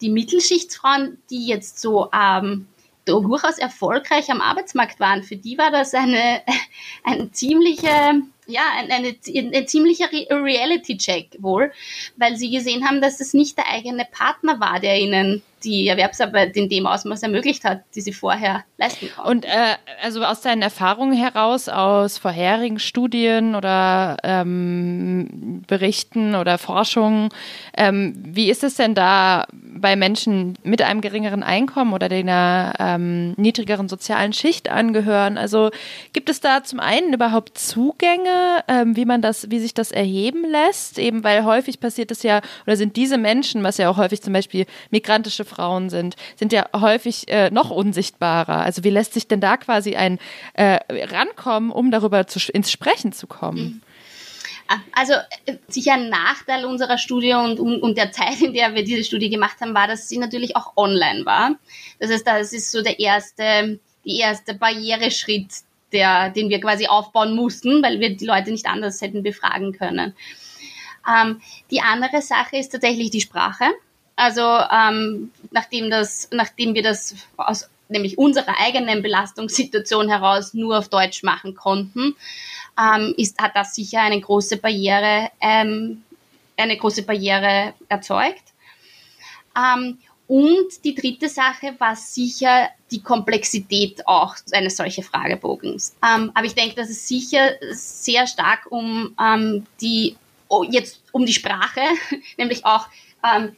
Die Mittelschichtsfrauen, die jetzt so ähm, durchaus erfolgreich am Arbeitsmarkt waren, für die war das eine, ein ziemlicher, ja, ein, eine, ein ziemlicher Reality-Check wohl, weil sie gesehen haben, dass es nicht der eigene Partner war, der ihnen die Erwerbsarbeit in dem Ausmaß ermöglicht hat, die sie vorher leisten konnte. Und äh, also aus deinen Erfahrungen heraus, aus vorherigen Studien oder ähm, Berichten oder Forschungen, ähm, wie ist es denn da bei Menschen mit einem geringeren Einkommen oder einer ähm, niedrigeren sozialen Schicht angehören? Also gibt es da zum einen überhaupt Zugänge, ähm, wie man das, wie sich das erheben lässt? Eben weil häufig passiert es ja, oder sind diese Menschen, was ja auch häufig zum Beispiel migrantische Frauen sind, sind ja häufig äh, noch unsichtbarer. Also wie lässt sich denn da quasi ein äh, rankommen, um darüber zu, ins Sprechen zu kommen? Mhm. Also äh, sicher ein Nachteil unserer Studie und, und der Zeit, in der wir diese Studie gemacht haben, war, dass sie natürlich auch online war. Das heißt, das ist so der erste, die erste Barriereschritt, der, den wir quasi aufbauen mussten, weil wir die Leute nicht anders hätten befragen können. Ähm, die andere Sache ist tatsächlich die Sprache. Also ähm, nachdem, das, nachdem wir das aus nämlich unserer eigenen Belastungssituation heraus nur auf Deutsch machen konnten, ähm, ist, hat das sicher eine große Barriere, ähm, eine große Barriere erzeugt. Ähm, und die dritte Sache war sicher die Komplexität auch eines solchen Fragebogens. Ähm, aber ich denke, dass es sicher sehr stark um ähm, die oh, jetzt um die Sprache, nämlich auch ähm,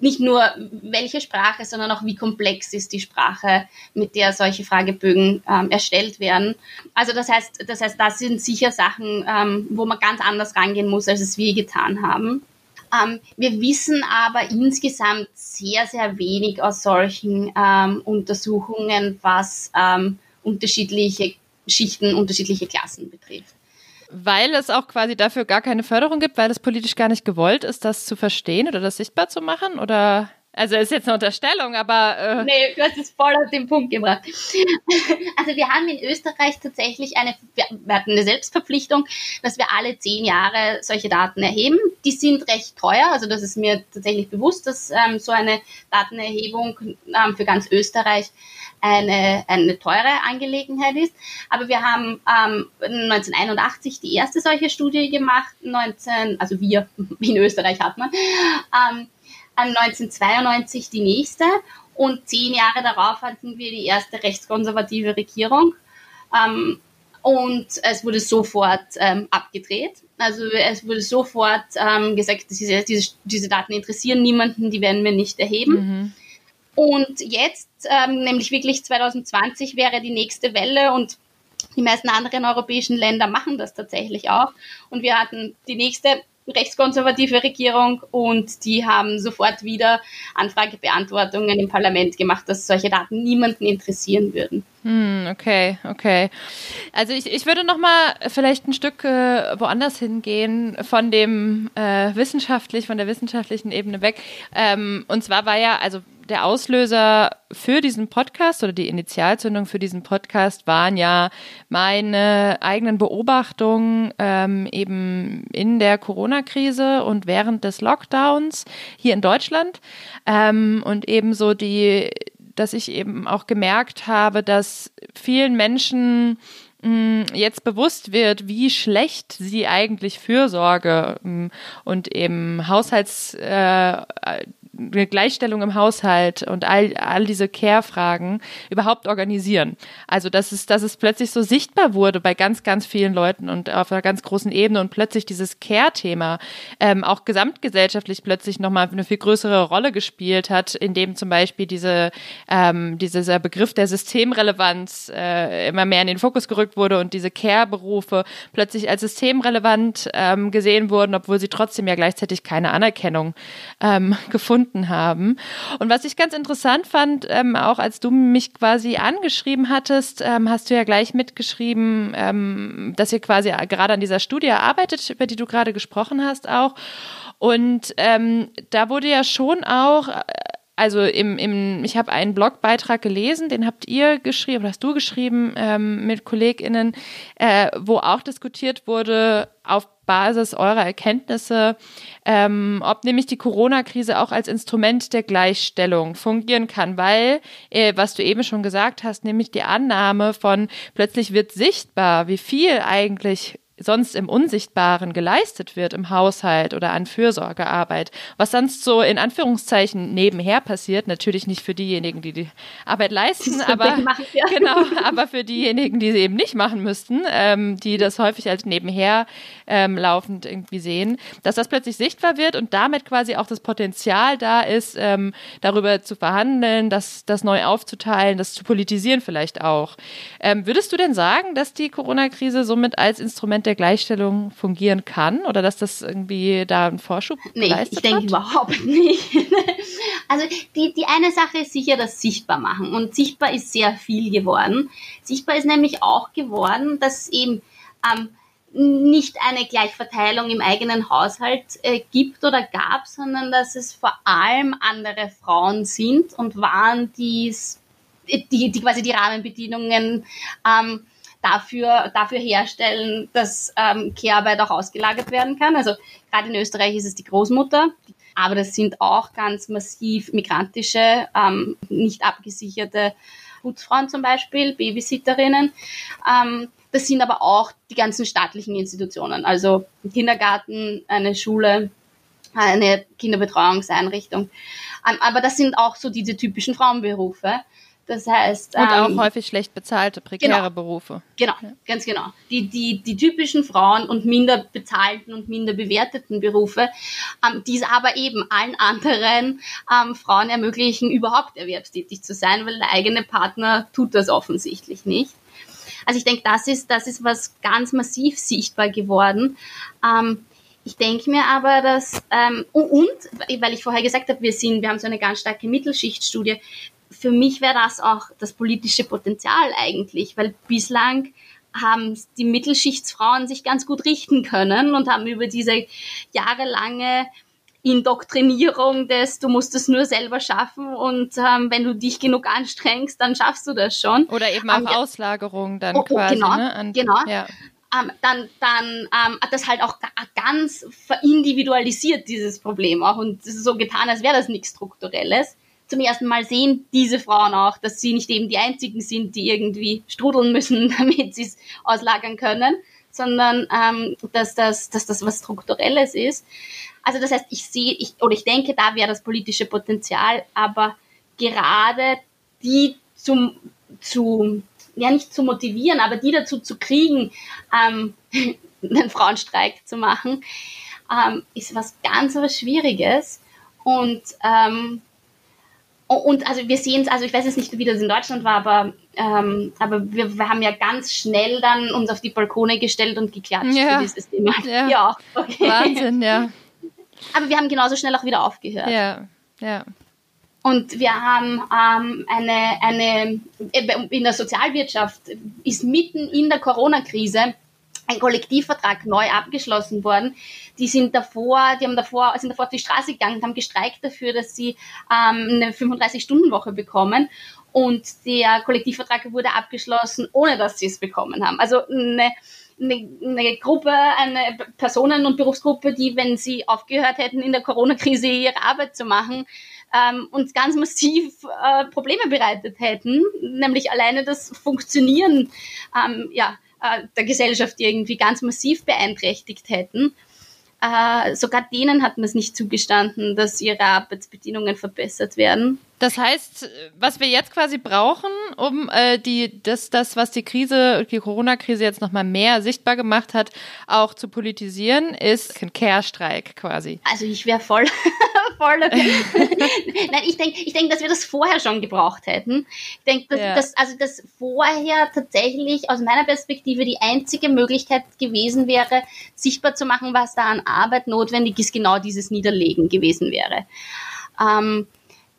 nicht nur welche Sprache, sondern auch wie komplex ist die Sprache, mit der solche Fragebögen ähm, erstellt werden. Also das heißt, das heißt, das sind sicher Sachen, ähm, wo man ganz anders rangehen muss, als es wir getan haben. Ähm, wir wissen aber insgesamt sehr, sehr wenig aus solchen ähm, Untersuchungen, was ähm, unterschiedliche Schichten, unterschiedliche Klassen betrifft weil es auch quasi dafür gar keine Förderung gibt, weil es politisch gar nicht gewollt ist, das zu verstehen oder das sichtbar zu machen? Oder also ist jetzt eine Unterstellung, aber. Äh nee, du hast es voll auf den Punkt gebracht. Also wir haben in Österreich tatsächlich eine, wir hatten eine Selbstverpflichtung, dass wir alle zehn Jahre solche Daten erheben. Die sind recht teuer, also das ist mir tatsächlich bewusst, dass ähm, so eine Datenerhebung ähm, für ganz Österreich eine, eine teure Angelegenheit ist. Aber wir haben ähm, 1981 die erste solche Studie gemacht, 19, also wir in Österreich hat man, ähm, 1992 die nächste und zehn Jahre darauf hatten wir die erste rechtskonservative Regierung. Ähm, und es wurde sofort ähm, abgedreht. Also es wurde sofort ähm, gesagt, diese, diese, diese Daten interessieren niemanden, die werden wir nicht erheben. Mhm. Und jetzt, ähm, nämlich wirklich 2020, wäre die nächste Welle und die meisten anderen europäischen Länder machen das tatsächlich auch. Und wir hatten die nächste rechtskonservative Regierung und die haben sofort wieder Anfragebeantwortungen im Parlament gemacht, dass solche Daten niemanden interessieren würden. Hm, okay, okay. Also ich, ich würde noch mal vielleicht ein Stück äh, woanders hingehen von dem äh, wissenschaftlich, von der wissenschaftlichen Ebene weg. Ähm, und zwar war ja, also der Auslöser für diesen Podcast oder die Initialzündung für diesen Podcast waren ja meine eigenen Beobachtungen ähm, eben in der Corona-Krise und während des Lockdowns hier in Deutschland. Ähm, und ebenso die, dass ich eben auch gemerkt habe, dass vielen Menschen mm, jetzt bewusst wird, wie schlecht sie eigentlich Fürsorge mm, und eben Haushalts äh, eine Gleichstellung im Haushalt und all, all diese Care-Fragen überhaupt organisieren. Also, dass es, dass es plötzlich so sichtbar wurde bei ganz, ganz vielen Leuten und auf einer ganz großen Ebene und plötzlich dieses Care-Thema ähm, auch gesamtgesellschaftlich plötzlich nochmal eine viel größere Rolle gespielt hat, indem zum Beispiel diese, ähm, dieser Begriff der Systemrelevanz äh, immer mehr in den Fokus gerückt wurde und diese Care-Berufe plötzlich als systemrelevant ähm, gesehen wurden, obwohl sie trotzdem ja gleichzeitig keine Anerkennung ähm, gefunden gefunden haben. Und was ich ganz interessant fand, ähm, auch als du mich quasi angeschrieben hattest, ähm, hast du ja gleich mitgeschrieben, ähm, dass ihr quasi gerade an dieser Studie arbeitet, über die du gerade gesprochen hast auch. Und ähm, da wurde ja schon auch also im, im ich habe einen Blogbeitrag gelesen, den habt ihr geschrieben, hast du geschrieben ähm, mit KollegInnen, äh, wo auch diskutiert wurde auf Basis eurer Erkenntnisse, ähm, ob nämlich die Corona-Krise auch als Instrument der Gleichstellung fungieren kann, weil, äh, was du eben schon gesagt hast, nämlich die Annahme von plötzlich wird sichtbar, wie viel eigentlich sonst im Unsichtbaren geleistet wird im Haushalt oder an Fürsorgearbeit, was sonst so in Anführungszeichen nebenher passiert, natürlich nicht für diejenigen, die die Arbeit leisten, aber machen, ja. genau, aber für diejenigen, die sie eben nicht machen müssten, ähm, die das häufig als nebenher ähm, laufend irgendwie sehen, dass das plötzlich sichtbar wird und damit quasi auch das Potenzial da ist, ähm, darüber zu verhandeln, das, das neu aufzuteilen, das zu politisieren vielleicht auch. Ähm, würdest du denn sagen, dass die Corona-Krise somit als Instrument der Gleichstellung fungieren kann oder dass das irgendwie da einen Vorschub nee, geleistet ich denke überhaupt nicht. also die, die eine Sache ist sicher das Sichtbar machen und sichtbar ist sehr viel geworden. Sichtbar ist nämlich auch geworden, dass eben ähm, nicht eine Gleichverteilung im eigenen Haushalt äh, gibt oder gab, sondern dass es vor allem andere Frauen sind und waren, die, die, die quasi die Rahmenbedingungen ähm, dafür, dafür herstellen, dass ähm, Care-Arbeit auch ausgelagert werden kann. Also gerade in Österreich ist es die Großmutter, aber das sind auch ganz massiv migrantische, ähm, nicht abgesicherte Putzfrauen zum Beispiel, Babysitterinnen. Ähm, das sind aber auch die ganzen staatlichen Institutionen, also Kindergarten, eine Schule, eine Kinderbetreuungseinrichtung. Ähm, aber das sind auch so diese typischen Frauenberufe. Das heißt. Und auch ähm, häufig schlecht bezahlte, prekäre genau, Berufe. Genau, ja. ganz genau. Die, die, die typischen Frauen und minder bezahlten und minder bewerteten Berufe, ähm, die es aber eben allen anderen ähm, Frauen ermöglichen, überhaupt erwerbstätig zu sein, weil der eigene Partner tut das offensichtlich nicht. Also ich denke, das ist, das ist was ganz massiv sichtbar geworden. Ähm, ich denke mir aber, dass, ähm, und, weil ich vorher gesagt habe, wir sind, wir haben so eine ganz starke Mittelschichtstudie, für mich wäre das auch das politische Potenzial eigentlich, weil bislang haben die Mittelschichtsfrauen sich ganz gut richten können und haben über diese jahrelange Indoktrinierung des, du musst es nur selber schaffen und ähm, wenn du dich genug anstrengst, dann schaffst du das schon. Oder eben auch ähm, Auslagerung dann oh, oh, quasi. Genau, ne? An, genau. Ja. Ähm, dann dann ähm, hat das halt auch ganz verindividualisiert, dieses Problem auch. Und es ist so getan, als wäre das nichts Strukturelles. Zum ersten Mal sehen diese Frauen auch, dass sie nicht eben die einzigen sind, die irgendwie strudeln müssen, damit sie es auslagern können, sondern ähm, dass, das, dass das was Strukturelles ist. Also das heißt, ich sehe, ich, oder ich denke, da wäre das politische Potenzial, aber gerade die zum, zu, ja nicht zu motivieren, aber die dazu zu kriegen, ähm, einen Frauenstreik zu machen, ähm, ist was ganz was Schwieriges. Und, ähm, und also wir sehen es, also ich weiß jetzt nicht, wie das in Deutschland war, aber, ähm, aber wir, wir, haben ja ganz schnell dann uns auf die Balkone gestellt und geklatscht ja. für dieses Thema. Ja, ja okay. Wahnsinn, ja. Aber wir haben genauso schnell auch wieder aufgehört. Ja, ja. Und wir haben ähm, eine, eine, in der Sozialwirtschaft ist mitten in der Corona-Krise ein Kollektivvertrag neu abgeschlossen worden. Die sind davor, die haben davor, sind davor auf die Straße gegangen und haben gestreikt dafür, dass sie ähm, eine 35-Stunden-Woche bekommen. Und der Kollektivvertrag wurde abgeschlossen, ohne dass sie es bekommen haben. Also eine eine, eine Gruppe, eine Personen- und Berufsgruppe, die, wenn sie aufgehört hätten, in der Corona-Krise ihre Arbeit zu machen, ähm, uns ganz massiv äh, Probleme bereitet hätten, nämlich alleine das Funktionieren ähm, ja, äh, der Gesellschaft irgendwie ganz massiv beeinträchtigt hätten. Äh, sogar denen hat man es nicht zugestanden, dass ihre Arbeitsbedingungen verbessert werden. Das heißt, was wir jetzt quasi brauchen, um äh, die, das, das, was die Krise, die Corona-Krise jetzt nochmal mehr sichtbar gemacht hat, auch zu politisieren, ist ein Care-Streik quasi. Also ich wäre voll, voll Nein, ich denke, ich denk, dass wir das vorher schon gebraucht hätten. Ich denke, dass, ja. dass, also dass vorher tatsächlich aus meiner Perspektive die einzige Möglichkeit gewesen wäre, sichtbar zu machen, was da an Arbeit notwendig ist, genau dieses Niederlegen gewesen wäre. Ähm,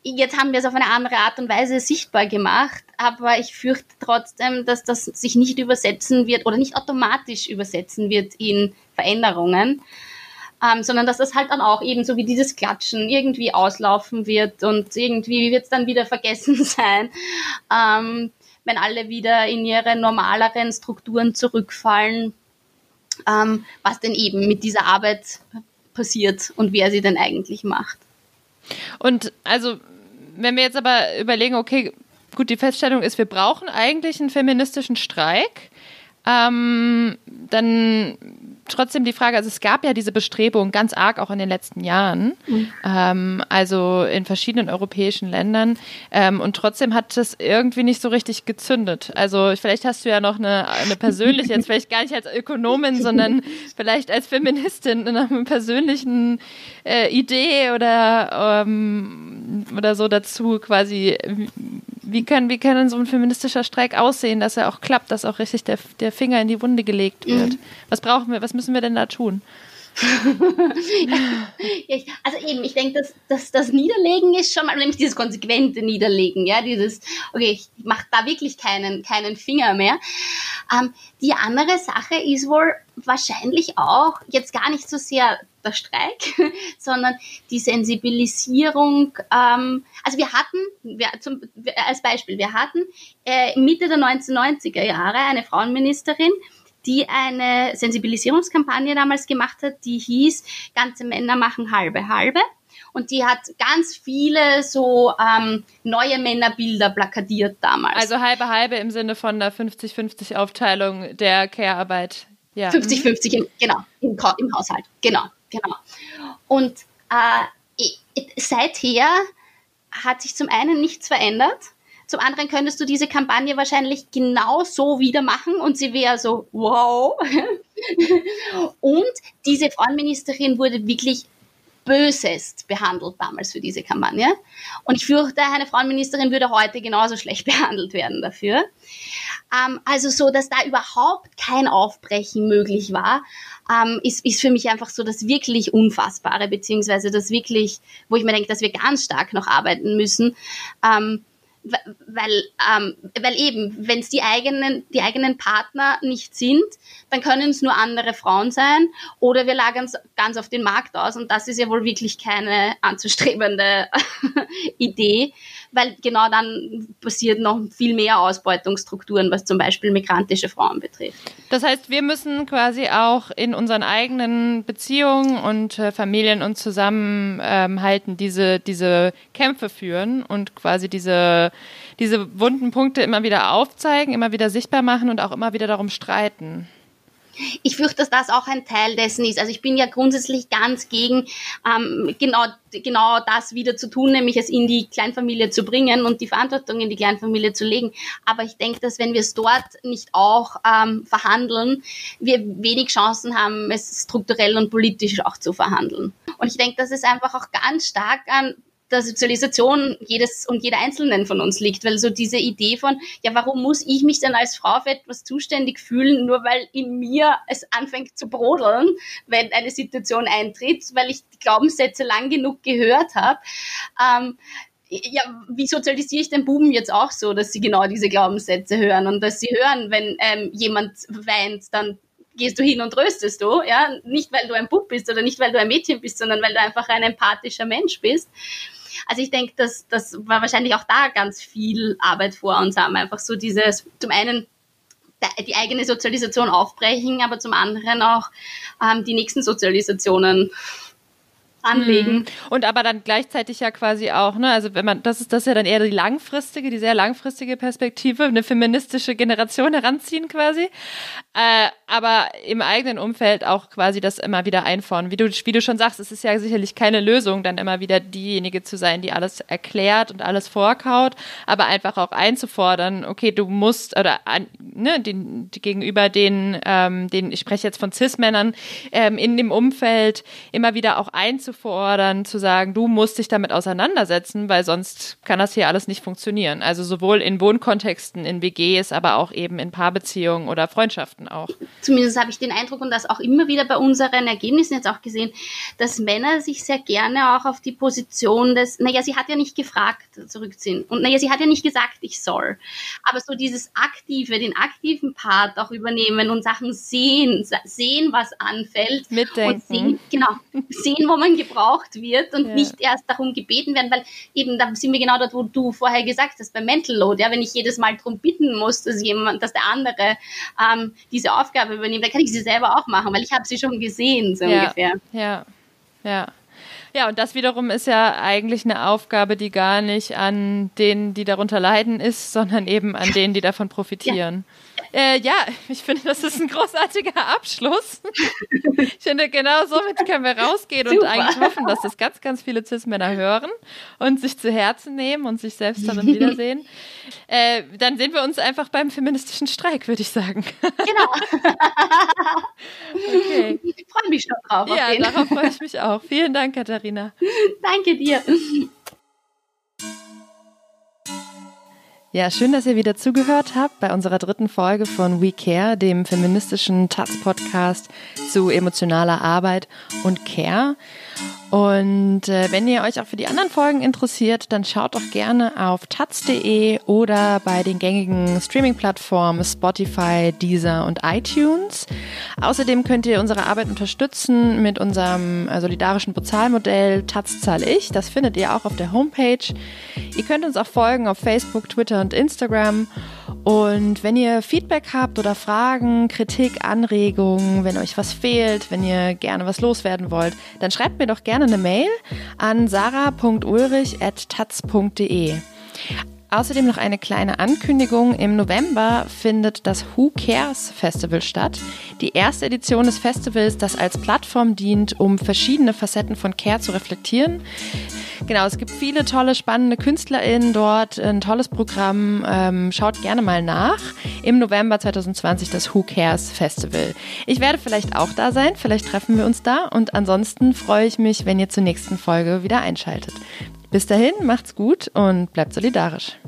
Jetzt haben wir es auf eine andere Art und Weise sichtbar gemacht, aber ich fürchte trotzdem, dass das sich nicht übersetzen wird oder nicht automatisch übersetzen wird in Veränderungen, ähm, sondern dass das halt dann auch eben so wie dieses Klatschen irgendwie auslaufen wird und irgendwie wird es dann wieder vergessen sein, ähm, wenn alle wieder in ihre normaleren Strukturen zurückfallen, ähm, was denn eben mit dieser Arbeit passiert und wer sie denn eigentlich macht. Und also wenn wir jetzt aber überlegen, okay, gut, die Feststellung ist, wir brauchen eigentlich einen feministischen Streik. Ähm, dann trotzdem die Frage, also es gab ja diese Bestrebung ganz arg auch in den letzten Jahren, mhm. ähm, also in verschiedenen europäischen Ländern ähm, und trotzdem hat es irgendwie nicht so richtig gezündet. Also vielleicht hast du ja noch eine, eine persönliche, jetzt vielleicht gar nicht als Ökonomin, sondern vielleicht als Feministin nach einer persönlichen äh, Idee oder, ähm, oder so dazu quasi, wie kann, wie kann so ein feministischer Streik aussehen, dass er auch klappt, dass auch richtig der, der Finger in die Wunde gelegt wird? Mhm. Was brauchen wir, was müssen wir denn da tun? also eben, ich denke, dass, dass das Niederlegen ist schon mal, nämlich dieses konsequente Niederlegen, ja, dieses, okay, ich mache da wirklich keinen, keinen Finger mehr. Ähm, die andere Sache ist wohl wahrscheinlich auch jetzt gar nicht so sehr der Streik, sondern die Sensibilisierung. Ähm, also wir hatten, wir, zum, als Beispiel, wir hatten äh, Mitte der 1990er Jahre eine Frauenministerin, die eine Sensibilisierungskampagne damals gemacht hat, die hieß, ganze Männer machen halbe halbe. Und die hat ganz viele so ähm, neue Männerbilder plakatiert damals. Also halbe halbe im Sinne von der 50-50 Aufteilung der Care-Arbeit. Ja. 50-50, genau, im, im, Haushalt. Genau, genau. Und äh, seither hat sich zum einen nichts verändert zum anderen könntest du diese Kampagne wahrscheinlich genau so wieder machen und sie wäre so, wow. und diese Frauenministerin wurde wirklich bösest behandelt damals für diese Kampagne. Und ich fürchte, eine Frauenministerin würde heute genauso schlecht behandelt werden dafür. Ähm, also so, dass da überhaupt kein Aufbrechen möglich war, ähm, ist, ist für mich einfach so das wirklich Unfassbare, beziehungsweise das wirklich, wo ich mir denke, dass wir ganz stark noch arbeiten müssen. Ähm, weil, ähm, weil eben, wenn es die eigenen, die eigenen Partner nicht sind, dann können es nur andere Frauen sein oder wir lagern es ganz auf den Markt aus und das ist ja wohl wirklich keine anzustrebende Idee weil genau dann passiert noch viel mehr Ausbeutungsstrukturen, was zum Beispiel migrantische Frauen betrifft. Das heißt, wir müssen quasi auch in unseren eigenen Beziehungen und äh, Familien uns zusammenhalten, ähm, diese, diese Kämpfe führen und quasi diese, diese wunden Punkte immer wieder aufzeigen, immer wieder sichtbar machen und auch immer wieder darum streiten. Ich fürchte, dass das auch ein Teil dessen ist. Also ich bin ja grundsätzlich ganz gegen ähm, genau, genau das wieder zu tun, nämlich es in die Kleinfamilie zu bringen und die Verantwortung in die Kleinfamilie zu legen. Aber ich denke, dass wenn wir es dort nicht auch ähm, verhandeln, wir wenig Chancen haben, es strukturell und politisch auch zu verhandeln. Und ich denke, dass es einfach auch ganz stark an der Sozialisation jedes und jeder Einzelnen von uns liegt, weil so diese Idee von, ja, warum muss ich mich denn als Frau für etwas zuständig fühlen, nur weil in mir es anfängt zu brodeln, wenn eine Situation eintritt, weil ich die Glaubenssätze lang genug gehört habe. Ähm, ja, wie sozialisiere ich den Buben jetzt auch so, dass sie genau diese Glaubenssätze hören und dass sie hören, wenn ähm, jemand weint, dann gehst du hin und tröstest du, ja, nicht weil du ein Bub bist oder nicht weil du ein Mädchen bist, sondern weil du einfach ein empathischer Mensch bist. Also ich denke, dass das war wahrscheinlich auch da ganz viel Arbeit vor uns haben. Einfach so dieses, zum einen die eigene Sozialisation aufbrechen, aber zum anderen auch ähm, die nächsten Sozialisationen anlegen. Mhm. Und aber dann gleichzeitig ja quasi auch, ne, also wenn man, das ist das ist ja dann eher die langfristige, die sehr langfristige Perspektive, eine feministische Generation heranziehen quasi. Äh, aber im eigenen Umfeld auch quasi das immer wieder einfordern. Wie du, wie du schon sagst, es ist ja sicherlich keine Lösung, dann immer wieder diejenige zu sein, die alles erklärt und alles vorkaut, aber einfach auch einzufordern, okay, du musst, oder ne, den, gegenüber den, ähm, den, ich spreche jetzt von Cis-Männern, ähm, in dem Umfeld immer wieder auch einzufordern, einzufordern, zu sagen, du musst dich damit auseinandersetzen, weil sonst kann das hier alles nicht funktionieren. Also sowohl in Wohnkontexten, in WGs, aber auch eben in Paarbeziehungen oder Freundschaften auch. Zumindest habe ich den Eindruck und das auch immer wieder bei unseren Ergebnissen jetzt auch gesehen, dass Männer sich sehr gerne auch auf die Position des, naja, sie hat ja nicht gefragt, zurückziehen. Und naja, sie hat ja nicht gesagt, ich soll. Aber so dieses aktive, den aktiven Part auch übernehmen und Sachen sehen, sehen, was anfällt. Mitdenken. Und sehen, genau, sehen, wo man gebraucht wird und ja. nicht erst darum gebeten werden, weil eben da sind wir genau dort, wo du vorher gesagt hast, beim Mental Load, ja, wenn ich jedes Mal darum bitten muss, dass jemand, dass der andere ähm, diese Aufgabe übernimmt, dann kann ich sie selber auch machen, weil ich habe sie schon gesehen, so ja. ungefähr. Ja, ja. Ja, und das wiederum ist ja eigentlich eine Aufgabe, die gar nicht an denen, die darunter leiden, ist, sondern eben an denen, die davon profitieren. Ja Äh, ja, ich finde, das ist ein großartiger Abschluss. ich finde, genau somit können wir rausgehen Super. und eigentlich hoffen, dass das ganz, ganz viele Cis-Männer hören und sich zu Herzen nehmen und sich selbst darin wiedersehen. Äh, dann sehen wir uns einfach beim feministischen Streik, würde ich sagen. Genau. okay. Ich freue mich schon drauf. Ja, darauf freue ich mich auch. Vielen Dank, Katharina. Danke dir. Ja, schön, dass ihr wieder zugehört habt bei unserer dritten Folge von We Care, dem feministischen Taz-Podcast zu emotionaler Arbeit und Care. Und äh, wenn ihr euch auch für die anderen Folgen interessiert, dann schaut doch gerne auf taz.de oder bei den gängigen Streaming-Plattformen Spotify, Deezer und iTunes. Außerdem könnt ihr unsere Arbeit unterstützen mit unserem äh, solidarischen Bezahlmodell Taz zahle ich. Das findet ihr auch auf der Homepage. Ihr könnt uns auch folgen auf Facebook, Twitter und Instagram. Und wenn ihr Feedback habt oder Fragen, Kritik, Anregungen, wenn euch was fehlt, wenn ihr gerne was loswerden wollt, dann schreibt mir doch gerne eine Mail an sarah.ulrich.taz.de. Außerdem noch eine kleine Ankündigung. Im November findet das Who Cares Festival statt. Die erste Edition des Festivals, das als Plattform dient, um verschiedene Facetten von Care zu reflektieren. Genau, es gibt viele tolle, spannende KünstlerInnen dort, ein tolles Programm. Ähm, schaut gerne mal nach. Im November 2020 das Who Cares Festival. Ich werde vielleicht auch da sein, vielleicht treffen wir uns da und ansonsten freue ich mich, wenn ihr zur nächsten Folge wieder einschaltet. Bis dahin, macht's gut und bleibt solidarisch.